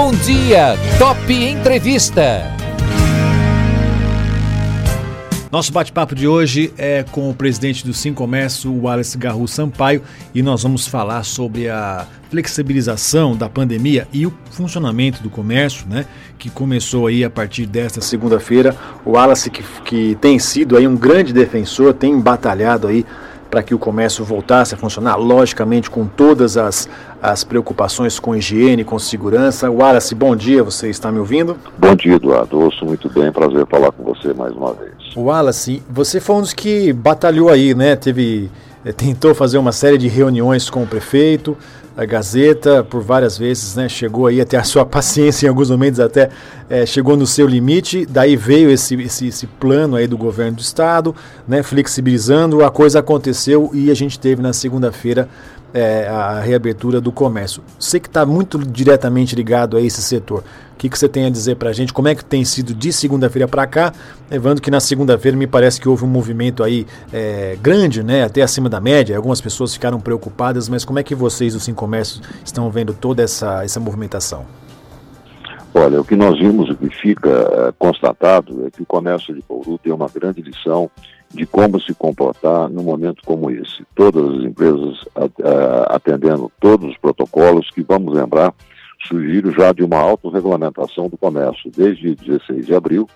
Bom dia, Top Entrevista. Nosso bate-papo de hoje é com o presidente do Sim Comércio, Wallace Garru Sampaio, e nós vamos falar sobre a flexibilização da pandemia e o funcionamento do comércio, né, que começou aí a partir desta segunda-feira. O Wallace que, que tem sido aí um grande defensor, tem batalhado aí para que o comércio voltasse a funcionar, logicamente com todas as, as preocupações com higiene, com segurança. Wallace, bom dia, você está me ouvindo? Bom dia, Eduardo. Ouço muito bem, prazer falar com você mais uma vez. Wallace, você foi um dos que batalhou aí, né? Teve, tentou fazer uma série de reuniões com o prefeito, a Gazeta por várias vezes, né? Chegou aí até a sua paciência em alguns momentos até é, chegou no seu limite. Daí veio esse, esse, esse, plano aí do governo do estado, né? Flexibilizando, a coisa aconteceu e a gente teve na segunda-feira é, a reabertura do comércio. Você que está muito diretamente ligado a esse setor, o que, que você tem a dizer para a gente? Como é que tem sido de segunda-feira para cá? Levando que na segunda-feira me parece que houve um movimento aí é, grande, né, até acima da média. Algumas pessoas ficaram preocupadas, mas como é que vocês do Sim Comércio estão vendo toda essa, essa movimentação? Olha, o que nós vimos, o que fica é, constatado é que o comércio de Bauru tem uma grande lição de como se comportar num momento como esse. Todas as empresas atendendo todos os protocolos que, vamos lembrar, surgiram já de uma autorregulamentação do comércio. Desde 16 de abril,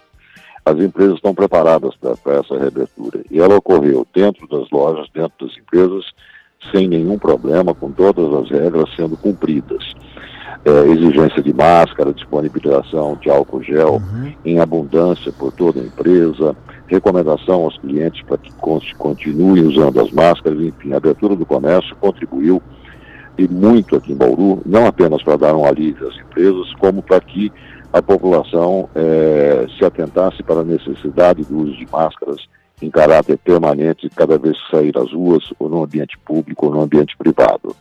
as empresas estão preparadas para essa reabertura. E ela ocorreu dentro das lojas, dentro das empresas, sem nenhum problema, com todas as regras sendo cumpridas. É, exigência de máscara, disponibilização de álcool gel uhum. em abundância por toda a empresa, recomendação aos clientes para que continuem usando as máscaras, enfim, a abertura do comércio contribuiu e muito aqui em Bauru, não apenas para dar um alívio às empresas, como para que a população é, se atentasse para a necessidade do uso de máscaras em caráter permanente cada vez que sair às ruas, ou no ambiente público, ou no ambiente privado.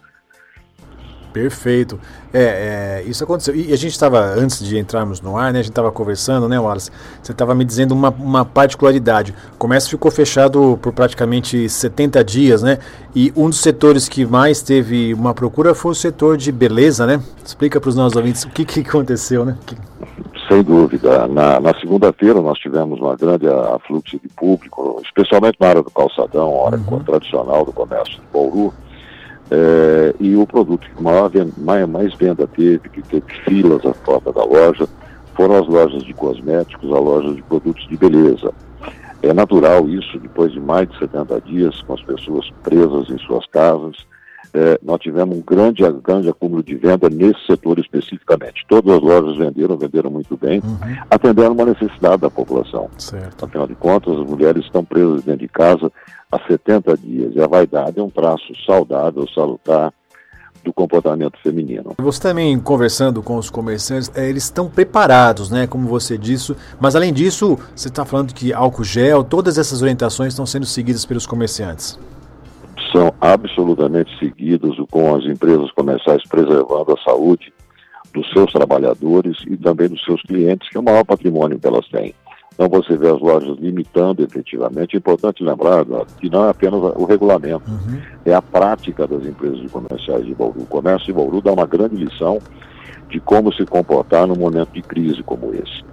Perfeito. É, é, isso aconteceu. E a gente estava, antes de entrarmos no ar, né, a gente estava conversando, né, Wallace? Você estava me dizendo uma, uma particularidade. O comércio ficou fechado por praticamente 70 dias, né? E um dos setores que mais teve uma procura foi o setor de beleza, né? Explica para os nossos ouvintes o que, que aconteceu, né? Sem dúvida. Na, na segunda-feira nós tivemos uma grande afluxo de público, especialmente na área do calçadão, a hora uhum. tradicional do comércio de Bauru é, e o produto que maior, mais, mais venda teve, que teve filas à porta da loja, foram as lojas de cosméticos, as lojas de produtos de beleza. É natural isso, depois de mais de 70 dias, com as pessoas presas em suas casas, é, nós tivemos um grande, grande acúmulo de venda nesse setor especificamente. Todas as lojas venderam, venderam muito bem, uhum. atendendo uma necessidade da população. Certo. Afinal de contas, as mulheres estão presas dentro de casa há 70 dias. E a vaidade é um traço saudável, salutar do comportamento feminino. Você também conversando com os comerciantes, é, eles estão preparados, né? Como você disse, mas além disso, você está falando que álcool gel, todas essas orientações estão sendo seguidas pelos comerciantes são absolutamente seguidas com as empresas comerciais preservando a saúde dos seus trabalhadores e também dos seus clientes, que é o maior patrimônio que elas têm. Então você vê as lojas limitando efetivamente. É importante lembrar que não é apenas o regulamento, uhum. é a prática das empresas comerciais de Bauru. O comércio de Bauru dá uma grande lição de como se comportar num momento de crise como esse.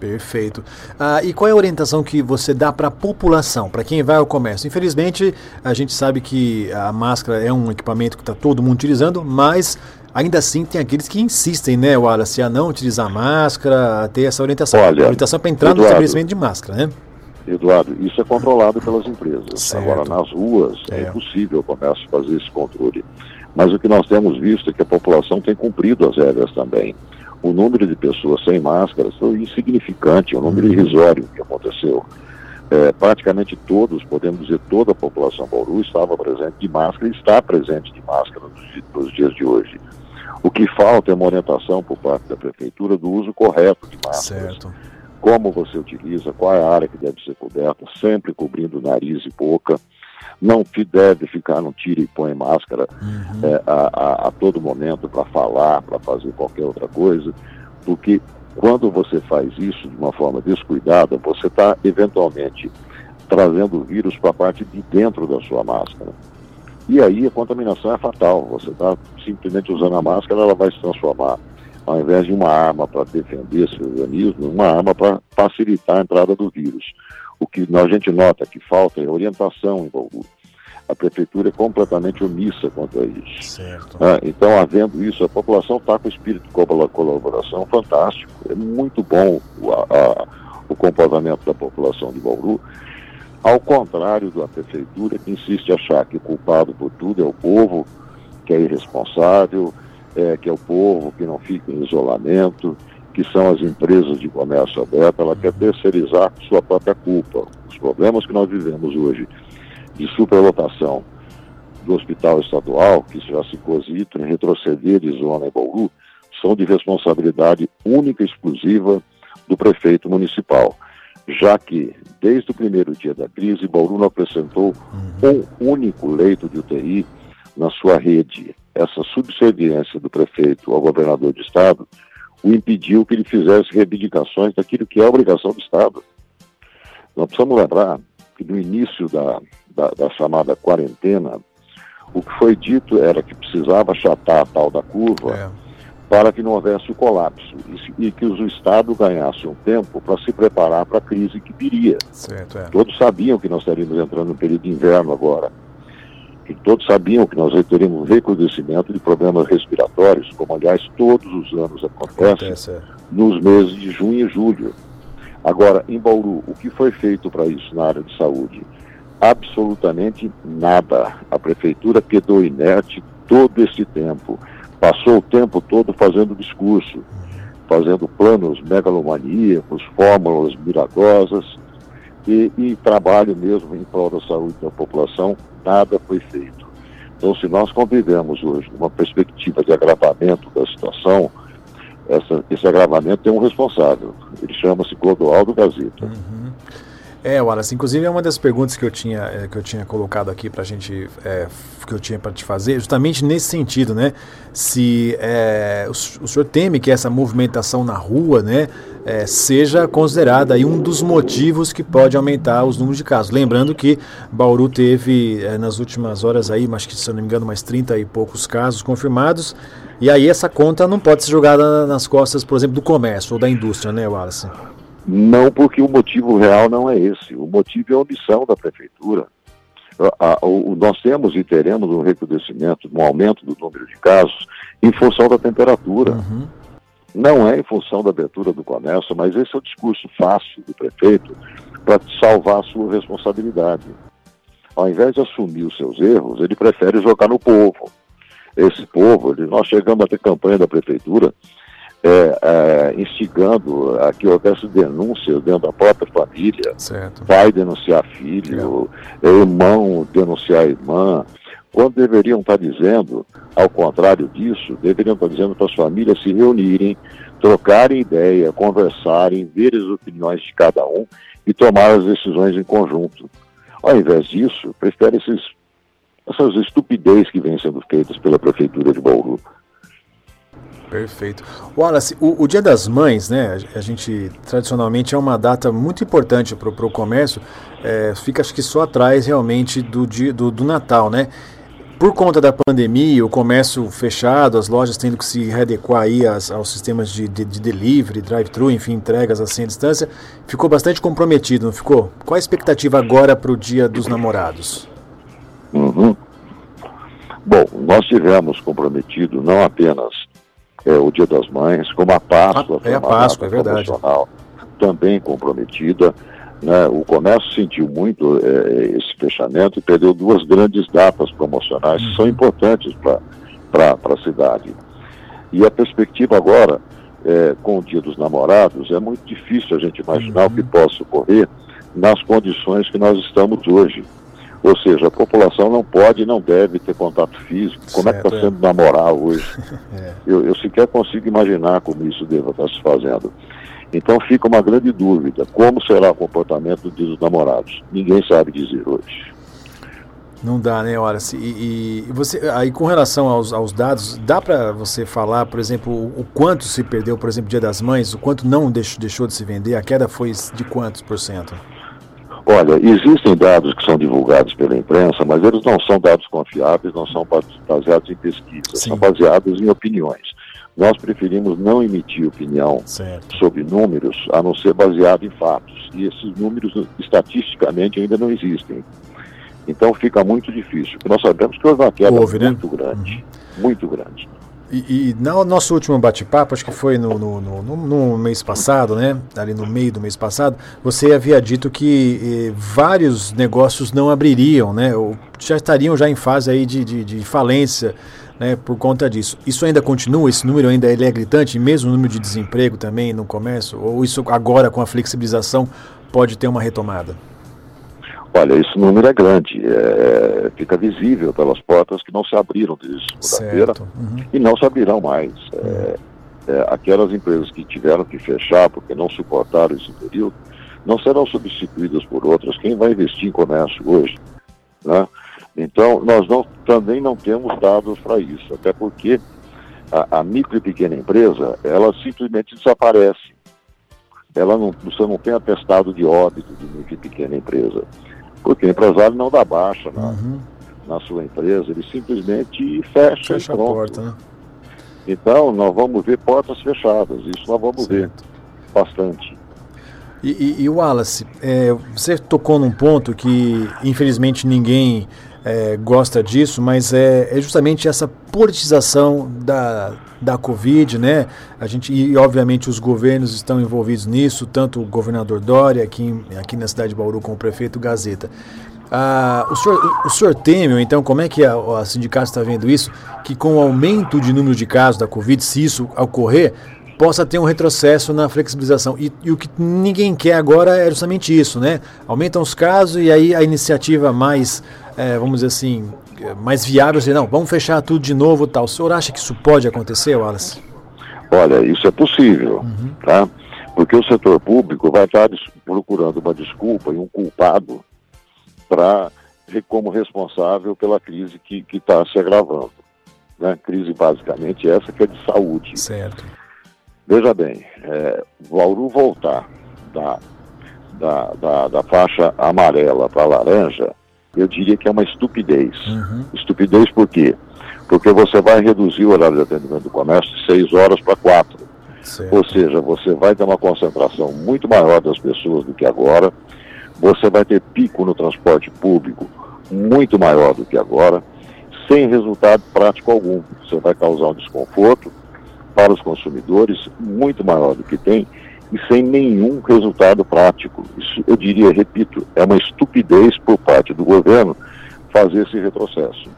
Perfeito. Ah, e qual é a orientação que você dá para a população, para quem vai ao comércio? Infelizmente, a gente sabe que a máscara é um equipamento que está todo mundo utilizando, mas ainda assim tem aqueles que insistem, né, Wallace, a não utilizar máscara, a ter essa orientação. Olha, a orientação para entrar Eduardo, no estabelecimento de máscara, né? Eduardo, isso é controlado pelas empresas. Certo. Agora, nas ruas, é. é impossível o comércio fazer esse controle. Mas o que nós temos visto é que a população tem cumprido as regras também o número de pessoas sem máscaras foi insignificante, é um número uhum. irrisório que aconteceu. É, praticamente todos, podemos dizer, toda a população Bauru estava presente de máscara e está presente de máscara nos, nos dias de hoje. O que falta é uma orientação por parte da prefeitura do uso correto de máscaras. Certo. Como você utiliza, qual é a área que deve ser coberta, sempre cobrindo nariz e boca não deve ficar no tira e põe máscara uhum. é, a, a, a, todo momento para falar, para fazer qualquer outra coisa, porque quando você faz isso de uma forma descuidada, você está eventualmente trazendo o vírus para a parte de dentro da sua máscara. E aí a contaminação é fatal. Você está simplesmente usando a máscara, ela vai se transformar ao invés de uma arma para defender esse organismo, uma arma para facilitar a entrada do vírus. O que a gente nota que falta é orientação em Bauru. A prefeitura é completamente omissa quanto a isso. Ah, então, havendo isso, a população está com espírito de colaboração fantástico. É muito bom a, a, o comportamento da população de Bauru. Ao contrário da prefeitura, que insiste em achar que o culpado por tudo é o povo, que é irresponsável, é, que é o povo que não fica em isolamento, que são as empresas de comércio aberto, ela quer terceirizar sua própria culpa. Os problemas que nós vivemos hoje de superlotação do hospital estadual, que já se cogita em retroceder de zona em Bauru, são de responsabilidade única e exclusiva do prefeito municipal, já que, desde o primeiro dia da crise, Bauru não apresentou uhum. um único leito de UTI na sua rede. Essa subserviência do prefeito ao governador de estado o impediu que ele fizesse reivindicações daquilo que é obrigação do Estado. Nós precisamos lembrar que no início da, da, da chamada quarentena, o que foi dito era que precisava achatar a tal da curva é. para que não houvesse o colapso e, e que o Estado ganhasse um tempo para se preparar para a crise que viria. Certo, é. Todos sabiam que nós estaríamos entrando no período de inverno agora todos sabiam que nós teríamos um recrudescimento de problemas respiratórios, como aliás todos os anos acontece, acontece é. nos meses de junho e julho. Agora, em Bauru, o que foi feito para isso na área de saúde? Absolutamente nada. A prefeitura quedou inerte todo esse tempo. Passou o tempo todo fazendo discurso, fazendo planos megalomaníacos, fórmulas milagrosas e, e trabalho mesmo em prol da saúde da população nada foi feito. Então, se nós convivemos hoje numa perspectiva de agravamento da situação, essa, esse agravamento tem um responsável. Ele chama-se Clodoaldo Gazeta. Uhum. É, Wallace, inclusive é uma das perguntas que eu tinha, é, que eu tinha colocado aqui para a gente, é, que eu tinha para te fazer, justamente nesse sentido, né? Se é, o, o, senhor teme que essa movimentação na rua, né, é, seja considerada aí um dos motivos que pode aumentar os números de casos. Lembrando que Bauru teve é, nas últimas horas aí, acho que se eu não me engano, mais 30 e poucos casos confirmados, e aí essa conta não pode ser jogada nas costas, por exemplo, do comércio ou da indústria, né, Wallace? Não porque o motivo real não é esse. O motivo é a omissão da prefeitura. o, nós temos e teremos um recrudescimento, um aumento do número de casos em função da temperatura. Uhum. Não é em função da abertura do comércio, mas esse é o discurso fácil do prefeito para salvar a sua responsabilidade. Ao invés de assumir os seus erros, ele prefere jogar no povo. Esse povo, ele, nós chegamos a ter campanha da prefeitura é, é, instigando a que houvesse denúncias dentro da própria família, certo. pai denunciar filho, é. irmão denunciar irmã, quando deveriam estar dizendo, ao contrário disso, deveriam estar dizendo para as famílias se reunirem, trocarem ideia, conversarem, ver as opiniões de cada um e tomar as decisões em conjunto. Ao invés disso, prefere esses, essas estupidez que vêm sendo feitas pela Prefeitura de Bauru. Perfeito. Wallace, o, o, Dia das Mães, né? A gente tradicionalmente é uma data muito importante para o comércio. É, fica acho que só atrás realmente do dia do, do, Natal, né? Por conta da pandemia, o comércio fechado, as lojas tendo que se readequar aí aos sistemas de, de, de delivery, drive-thru, enfim, entregas assim à distância, ficou bastante comprometido, não ficou? Qual a expectativa agora para o Dia dos Namorados? Uhum. Bom, nós tivemos comprometido não apenas é, o Dia das Mães, como a Páscoa, ah, é a Páscoa, é verdade. também comprometida. Né? O comércio sentiu muito é, esse fechamento e perdeu duas grandes datas promocionais que são uhum. importantes para a cidade. E a perspectiva agora, é, com o Dia dos Namorados, é muito difícil a gente imaginar uhum. o que possa ocorrer nas condições que nós estamos hoje. Ou seja, a população não pode e não deve ter contato físico. Como certo, é que está sendo é. namorar hoje? é. eu, eu sequer consigo imaginar como isso deva estar se fazendo. Então fica uma grande dúvida: como será o comportamento dos namorados? Ninguém sabe dizer hoje. Não dá, né, Horace? E, e, você, aí com relação aos, aos dados, dá para você falar, por exemplo, o, o, quanto se perdeu, por exemplo, Dia das Mães, o quanto não deixou, deixou de se vender? A queda foi de quantos por cento? Olha, existem dados que são divulgados pela imprensa, mas eles não são dados confiáveis, não são baseados em pesquisas, Sim. são baseados em opiniões. Nós preferimos não emitir opinião Certo. sobre números, a não ser baseado em fatos. E esses números, estatisticamente, ainda não existem. Então fica muito difícil. Porque nós sabemos que houve uma queda Houve, né? muito grande. Muito grande. E, e no nosso último bate-papo, acho que foi no, no, no- no- no mês passado, né? Ali no meio do mês passado, você havia dito que eh, vários negócios não abririam, né? Ou já estariam já em fase aí de, de, de falência, né? Por conta disso. Isso ainda continua? Esse número ainda ele é gritante, mesmo o número de desemprego também no comércio? Ou isso agora com a flexibilização pode ter uma retomada? Olha, esse número é grande. é, fica visível pelas portas que não se abriram desde segunda-feira. Uhum. e não se abrirão mais. É, é, aquelas empresas que tiveram que fechar porque não suportaram esse período não serão substituídas por outras. Quem vai investir em comércio hoje? Né? Então, nós não- também não temos dados para isso, até porque a, a micro e pequena empresa, ela simplesmente desaparece. Ela não, você não tem atestado de óbito de micro e pequena empresa, porque o empresário não dá baixa na, Uhum. na sua empresa, ele simplesmente fecha, Fecha e a pronto. porta, né? Então, nós vamos ver portas fechadas, isso nós vamos ver Certo. bastante. E, e, e Wallace, é, você tocou num ponto que infelizmente ninguém é, gosta disso, mas é, é justamente essa politização da, da Covid, né? A gente, e obviamente os governos estão envolvidos nisso, tanto o governador Dória aqui, aqui na cidade de Bauru com o prefeito Gazeta. Ah, o, senhor, o senhor teme, ou então, como é que a, a sindicato está vendo isso? Que com o aumento de número de casos da Covid, se isso ocorrer, possa ter um retrocesso na flexibilização. E, e o que ninguém quer agora é justamente isso, né? Aumentam os casos e aí a iniciativa mais, eh, vamos dizer assim, eh, mais viável seria, não, vamos fechar tudo de novo tal. O senhor acha que isso pode acontecer, Wallace? Olha, isso é possível, tá? Porque o setor público vai estar procurando uma desculpa e um culpado para como responsável pela crise que está se agravando. Né? Crise basicamente essa que é de saúde. Certo. Veja bem, é, Bauru voltar da, da, da, da faixa amarela para laranja, eu diria que é uma estupidez. Uhum. Estupidez por quê? Porque você vai reduzir o horário de atendimento do comércio de 6 horas para 4. Certo. Ou seja, você vai ter uma concentração muito maior das pessoas do que agora, você vai ter pico no transporte público muito maior do que agora, sem resultado prático algum. Você vai causar um desconforto para os consumidores muito maior do que tem e sem nenhum resultado prático. Isso, eu diria, repito, é uma estupidez por parte do governo fazer esse retrocesso.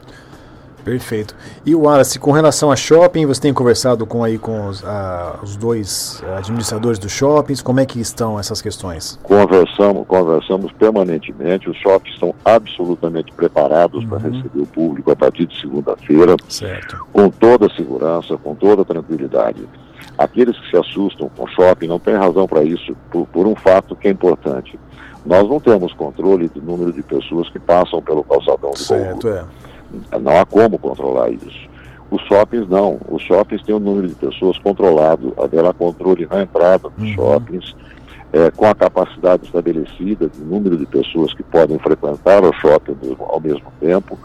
Perfeito. E o Wallace, com relação a shopping, você tem conversado com aí com os, ah, os dois administradores dos shoppings, como é que estão essas questões? Conversamos, conversamos permanentemente, os shoppings estão absolutamente preparados para Uhum. receber o público a partir de segunda-feira, Certo. com toda a segurança, com toda a tranquilidade. Aqueles que se assustam com shopping não têm razão para isso, por, por um fato que é importante. Nós não temos controle do número de pessoas que passam pelo calçadão do Certo, é. não há como controlar isso. Os shoppings não. Os shoppings têm um número de pessoas controlado. Haverá controle na entrada dos Uhum. shoppings, é, com a capacidade estabelecida do número de pessoas que podem frequentar o shopping ao- ao mesmo tempo.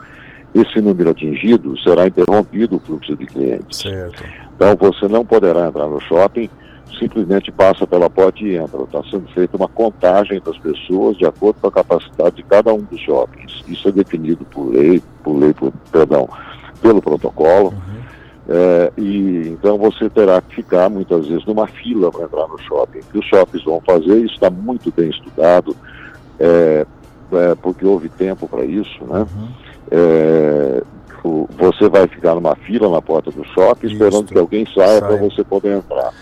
Esse número atingido será interrompido o fluxo de clientes. Certo. Então você não poderá entrar no shopping, simplesmente passa pela porta e entra. Está sendo feita uma contagem das pessoas de acordo com a capacidade de cada um dos shoppings. Isso é definido por lei, por lei, por, perdão, pelo protocolo. Uhum. É, e então você terá que ficar muitas vezes numa fila para entrar no shopping. O que os shoppings vão fazer, isso está muito bem estudado, é, é, porque houve tempo para isso, né? Uhum. O- você vai ficar numa fila na porta do shopping esperando Isto. que alguém saia para você poder entrar.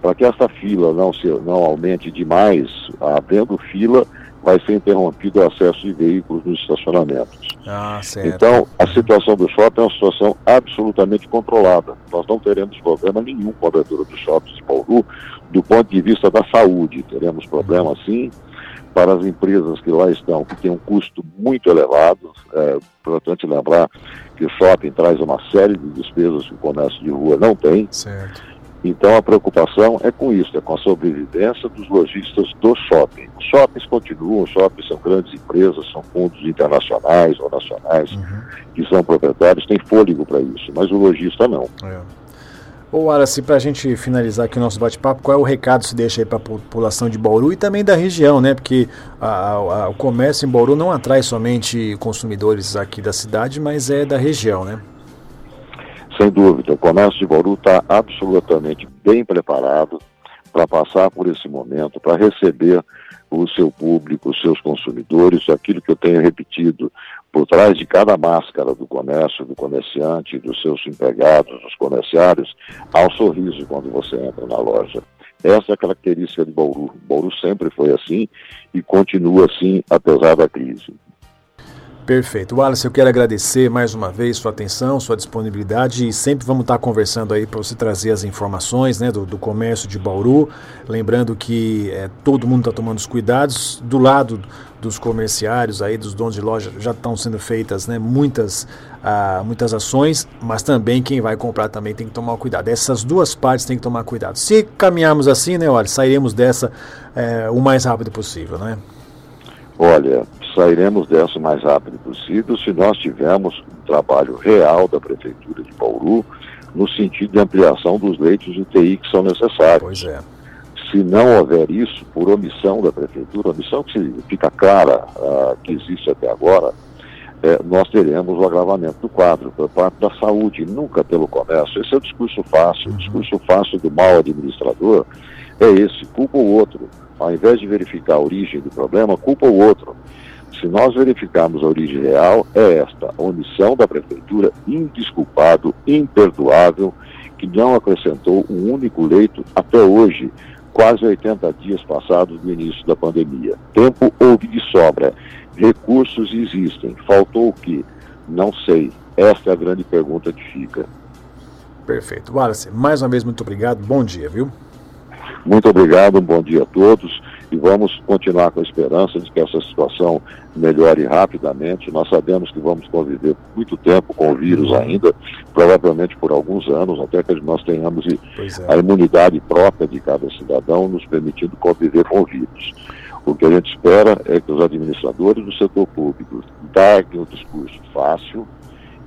Para que essa fila não, se, não aumente demais, havendo fila, vai ser interrompido o acesso de veículos nos estacionamentos. Ah. Então, a situação do shopping é uma situação absolutamente controlada. Nós não teremos problema nenhum com a abertura dos shoppings de Bauru do ponto de vista da saúde. Teremos problema, sim, para as empresas que lá estão, que têm um custo muito elevado. É importante lembrar que o shopping traz uma série de despesas que o comércio de rua não tem. Certo. Então a preocupação é com isso, é com a sobrevivência dos lojistas do shopping. Os shoppings continuam, os shoppings são grandes empresas, são fundos internacionais ou nacionais Uhum. que são proprietários, têm fôlego para isso, mas o lojista não. É. Ô Wallace, para a gente finalizar aqui o nosso bate-papo, qual é o recado que se deixa aí para a população de Bauru e também da região, né? Porque a, a, o comércio em Bauru não atrai somente consumidores aqui da cidade, mas é da região, né? Sem dúvida, o comércio de Bauru está absolutamente bem preparado para passar por esse momento, para receber o seu público, os seus consumidores, aquilo que eu tenho repetido, por trás de cada máscara do comércio, do comerciante, dos seus empregados, dos comerciários, há um sorriso quando você entra na loja. Essa é a característica de Bauru. Bauru sempre foi assim e continua assim, apesar da crise. Perfeito. Wallace, eu quero agradecer mais uma vez sua atenção, sua disponibilidade e sempre vamos estar conversando aí para você trazer as informações né, do, do comércio de Bauru. Lembrando que é, todo mundo está tomando os cuidados. Do lado dos comerciários, aí, dos donos de loja, já estão sendo feitas né, muitas, ah, muitas ações, mas também quem vai comprar também tem que tomar cuidado. Essas duas partes tem que tomar cuidado. Se caminharmos assim, né, olha, sairemos dessa é, o mais rápido possível, né? Olha, sairemos dessa o mais rápido possível se nós tivermos um trabalho real da Prefeitura de Bauru no sentido de ampliação dos leitos de UTI que são necessários. Pois é. Se não houver isso, por omissão da Prefeitura, omissão que fica clara uh, que existe até agora, é, nós teremos o agravamento do quadro por parte da saúde, nunca pelo comércio. Esse é o discurso fácil. O discurso fácil do mal administrador é esse, culpa o outro. Ao invés de verificar a origem do problema, culpa o outro. Se nós verificarmos a origem real, é esta: a omissão da prefeitura, indisculpável, imperdoável, que não acrescentou um único leito até hoje, quase 80 dias passados do início da pandemia. Tempo houve de sobra, recursos existem, faltou o quê? Não sei. Esta é a grande pergunta que fica. Perfeito. Wallace, mais uma vez, muito obrigado. Bom dia, viu? Muito obrigado, um bom dia a todos e vamos continuar com a esperança de que essa situação melhore rapidamente. Nós sabemos que vamos conviver muito tempo com o vírus ainda, provavelmente por alguns anos, até que nós tenhamos é. a imunidade própria de cada cidadão, nos permitindo conviver com o vírus. O que a gente espera é que os administradores do setor público darem o discurso fácil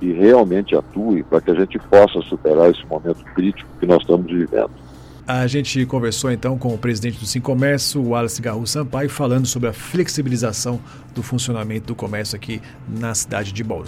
e realmente atuem para que a gente possa superar esse momento crítico que nós estamos vivendo. A gente conversou então com o presidente do Comércio, Wallace Garru Sampaio, falando sobre a flexibilização do funcionamento do comércio aqui na cidade de Bauru.